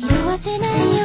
色褪せない